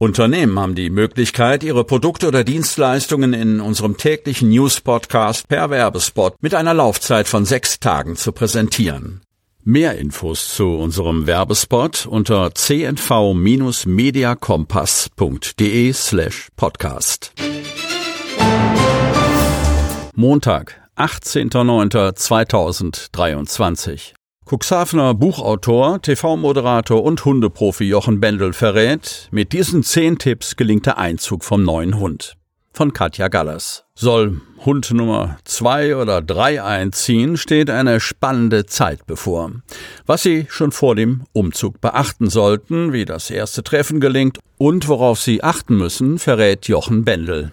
Unternehmen haben die Möglichkeit, ihre Produkte oder Dienstleistungen in unserem täglichen News-Podcast per Werbespot mit einer Laufzeit von sechs Tagen zu präsentieren. Mehr Infos zu unserem Werbespot unter cnv-mediakompass.de slash podcast. Montag, 18.09.2023 Cuxhavener Buchautor, TV-Moderator und Hundeprofi Jochen Bendel verrät, mit diesen zehn Tipps gelingt der Einzug vom neuen Hund. Von Katja Gallas. Soll Hund Nummer zwei oder drei einziehen, steht eine spannende Zeit bevor. Was Sie schon vor dem Umzug beachten sollten, wie das erste Treffen gelingt und worauf Sie achten müssen, verrät Jochen Bendel.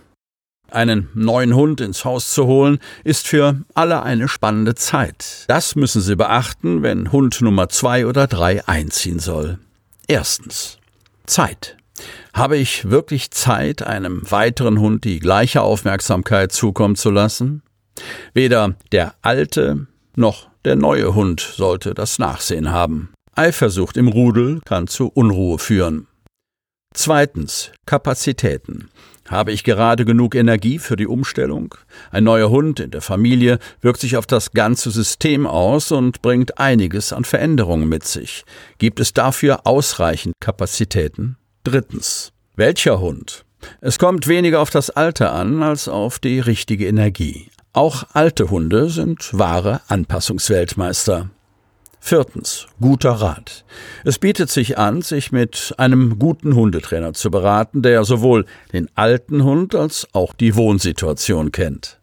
Einen neuen Hund ins Haus zu holen, ist für alle eine spannende Zeit. Das müssen Sie beachten, wenn Hund Nummer zwei oder drei einziehen soll. Erstens. Zeit. Habe ich wirklich Zeit, einem weiteren Hund die gleiche Aufmerksamkeit zukommen zu lassen? Weder der alte noch der neue Hund sollte das Nachsehen haben. Eifersucht im Rudel kann zu Unruhe führen. Zweitens Kapazitäten. Habe ich gerade genug Energie für die Umstellung? Ein neuer Hund in der Familie wirkt sich auf das ganze System aus und bringt einiges an Veränderungen mit sich. Gibt es dafür ausreichend Kapazitäten? Drittens. Welcher Hund? Es kommt weniger auf das Alter an als auf die richtige Energie. Auch alte Hunde sind wahre Anpassungsweltmeister. Viertens. Guter Rat. Es bietet sich an, sich mit einem guten Hundetrainer zu beraten, der sowohl den alten Hund als auch die Wohnsituation kennt.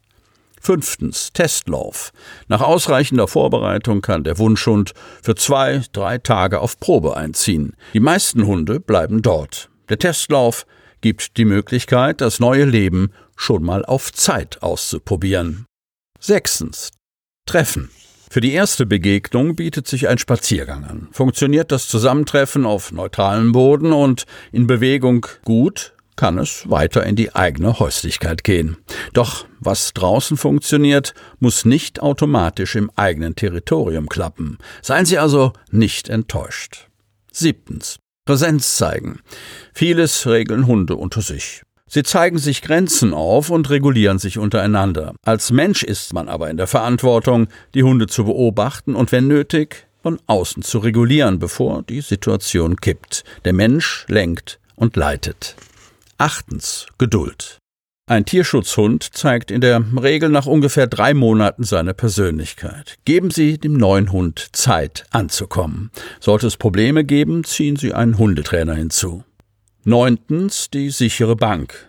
Fünftens. Testlauf. Nach ausreichender Vorbereitung kann der Wunschhund für zwei, drei Tage auf Probe einziehen. Die meisten Hunde bleiben dort. Der Testlauf gibt die Möglichkeit, das neue Leben schon mal auf Zeit auszuprobieren. Sechstens. Treffen. Für die erste Begegnung bietet sich ein Spaziergang an. Funktioniert das Zusammentreffen auf neutralem Boden und in Bewegung gut, kann es weiter in die eigene Häuslichkeit gehen. Doch was draußen funktioniert, muss nicht automatisch im eigenen Territorium klappen. Seien Sie also nicht enttäuscht. Siebtens. Präsenz zeigen. Vieles regeln Hunde unter sich. Sie zeigen sich Grenzen auf und regulieren sich untereinander. Als Mensch ist man aber in der Verantwortung, die Hunde zu beobachten und wenn nötig, von außen zu regulieren, bevor die Situation kippt. Der Mensch lenkt und leitet. Achtens Geduld. Ein Tierschutzhund zeigt in der Regel nach ungefähr drei Monaten seine Persönlichkeit. Geben Sie dem neuen Hund Zeit anzukommen. Sollte es Probleme geben, ziehen Sie einen Hundetrainer hinzu. Neuntens die sichere Bank.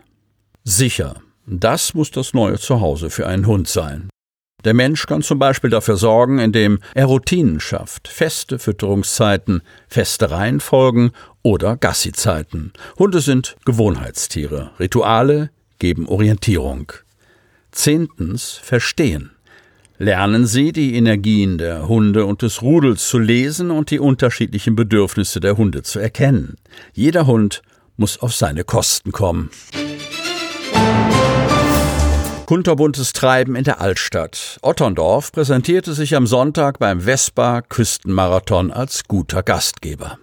Sicher. Das muss das neue Zuhause für einen Hund sein. Der Mensch kann zum Beispiel dafür sorgen, indem er Routinen schafft, feste Fütterungszeiten, feste Reihenfolgen oder Gassizeiten. Hunde sind Gewohnheitstiere. Rituale geben Orientierung. Zehntens Verstehen. Lernen Sie, die Energien der Hunde und des Rudels zu lesen und die unterschiedlichen Bedürfnisse der Hunde zu erkennen. Jeder Hund muss auf seine Kosten kommen. Kunterbuntes Treiben in der Altstadt. Otterndorf präsentierte sich am Sonntag beim Vespa Küstenmarathon als guter Gastgeber.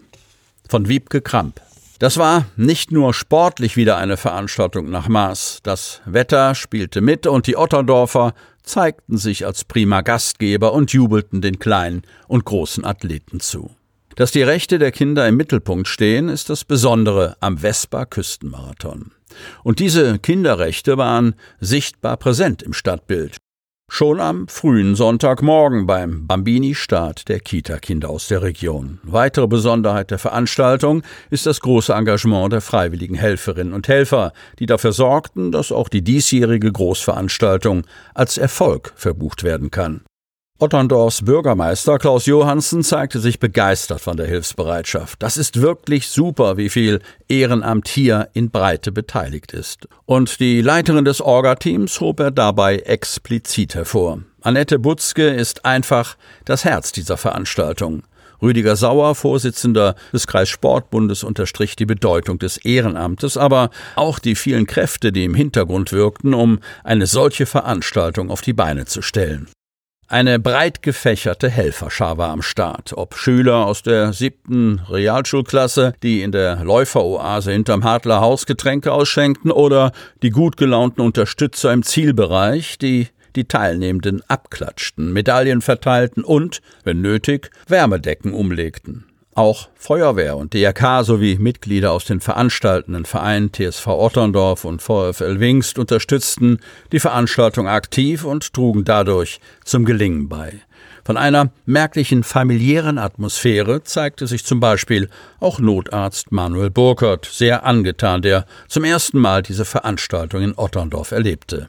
Von Wiebke Kramp. Das war nicht nur sportlich wieder eine Veranstaltung nach Maß. Das Wetter spielte mit und die Otterndorfer zeigten sich als prima Gastgeber und jubelten den kleinen und großen Athleten zu. Dass die Rechte der Kinder im Mittelpunkt stehen, ist das Besondere am Vespa Küstenmarathon. Und diese Kinderrechte waren sichtbar präsent im Stadtbild. Schon am frühen Sonntagmorgen beim Bambini-Start der Kita-Kinder aus der Region. Weitere Besonderheit der Veranstaltung ist das große Engagement der freiwilligen Helferinnen und Helfer, die dafür sorgten, dass auch die diesjährige Großveranstaltung als Erfolg verbucht werden kann. Otterndorfs Bürgermeister Klaus Johansen zeigte sich begeistert von der Hilfsbereitschaft. Das ist wirklich super, wie viel Ehrenamt hier in Breite beteiligt ist. Und die Leiterin des Orga-Teams hob er dabei explizit hervor. Annette Butzke ist einfach das Herz dieser Veranstaltung. Rüdiger Sauer, Vorsitzender des Kreissportbundes, unterstrich die Bedeutung des Ehrenamtes, aber auch die vielen Kräfte, die im Hintergrund wirkten, um eine solche Veranstaltung auf die Beine zu stellen. Eine breit gefächerte Helferschar war am Start, ob Schüler aus der siebten Realschulklasse, die in der Läuferoase hinterm Hartler Haus Getränke ausschenkten, oder die gut gelaunten Unterstützer im Zielbereich, die die Teilnehmenden abklatschten, Medaillen verteilten und, wenn nötig, Wärmedecken umlegten. Auch Feuerwehr und DRK sowie Mitglieder aus den veranstaltenden Vereinen TSV Otterndorf und VfL Wingst unterstützten die Veranstaltung aktiv und trugen dadurch zum Gelingen bei. Von einer merklichen familiären Atmosphäre zeigte sich zum Beispiel auch Notarzt Manuel Burkert sehr angetan, der zum ersten Mal diese Veranstaltung in Otterndorf erlebte.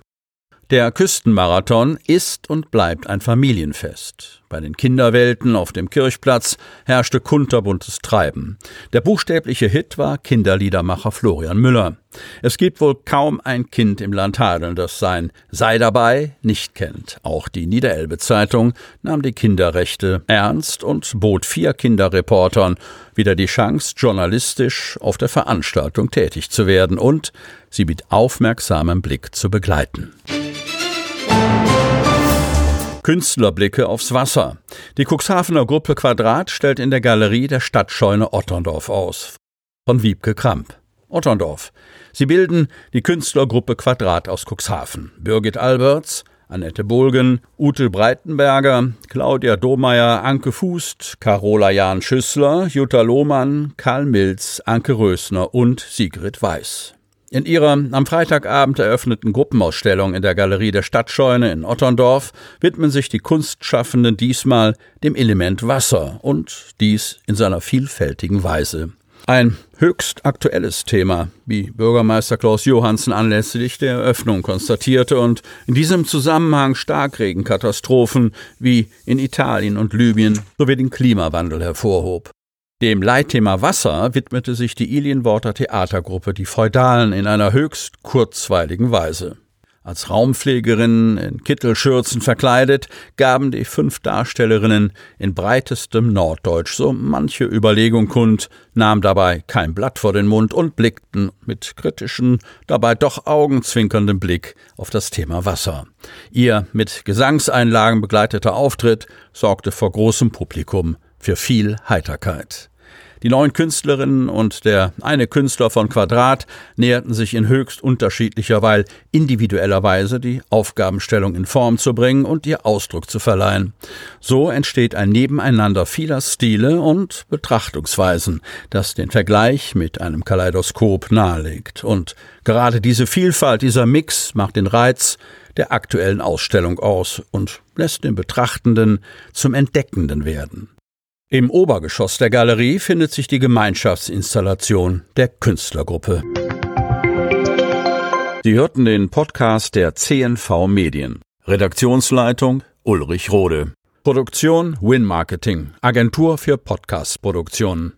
Der Küstenmarathon ist und bleibt ein Familienfest. Bei den Kinderwelten auf dem Kirchplatz herrschte kunterbuntes Treiben. Der buchstäbliche Hit war Kinderliedermacher Florian Müller. Es gibt wohl kaum ein Kind im Land Hadeln, das sein Sei dabei nicht kennt. Auch die Niederelbe Zeitung nahm die Kinderrechte ernst und bot vier Kinderreportern wieder die Chance, journalistisch auf der Veranstaltung tätig zu werden und sie mit aufmerksamem Blick zu begleiten. Künstlerblicke aufs Wasser. Die Cuxhavener Gruppe Quadrat stellt in der Galerie der Stadtscheune Otterndorf aus. Von Wiebke Kramp. Otterndorf. Sie bilden die Künstlergruppe Quadrat aus Cuxhaven. Birgit Alberts, Annette Bulgen, Ute Breitenberger, Claudia Domeyer, Anke Fußt, Carola Jahn Schüssler, Jutta Lohmann, Karl Milz, Anke Rösner und Sigrid Weiß. In ihrer am Freitagabend eröffneten Gruppenausstellung in der Galerie der Stadtscheune in Otterndorf widmen sich die Kunstschaffenden diesmal dem Element Wasser und dies in seiner vielfältigen Weise. Ein höchst aktuelles Thema, wie Bürgermeister Klaus Johansen anlässlich der Eröffnung konstatierte und in diesem Zusammenhang Starkregenkatastrophen wie in Italien und Libyen sowie den Klimawandel hervorhob. Dem Leitthema Wasser widmete sich die Ilienworter Theatergruppe Die Feudalen in einer höchst kurzweiligen Weise. Als Raumpflegerinnen in Kittelschürzen verkleidet, gaben die fünf Darstellerinnen in breitestem Norddeutsch so manche Überlegung kund, nahmen dabei kein Blatt vor den Mund und blickten mit kritischen, dabei doch augenzwinkerndem Blick auf das Thema Wasser. Ihr mit Gesangseinlagen begleiteter Auftritt sorgte vor großem Publikum für viel Heiterkeit. Die neun Künstlerinnen und der eine Künstler von Quadrat näherten sich in höchst unterschiedlicher, weil individueller Weise die Aufgabenstellung in Form zu bringen und ihr Ausdruck zu verleihen. So entsteht ein Nebeneinander vieler Stile und Betrachtungsweisen, das den Vergleich mit einem Kaleidoskop nahelegt. Und gerade diese Vielfalt, dieser Mix macht den Reiz der aktuellen Ausstellung aus und lässt den Betrachtenden zum Entdeckenden werden. Im Obergeschoss der Galerie findet sich die Gemeinschaftsinstallation der Künstlergruppe. Sie hörten den Podcast der CNV Medien. Redaktionsleitung Ulrich Rode. Produktion Win Marketing, Agentur für Podcastproduktionen.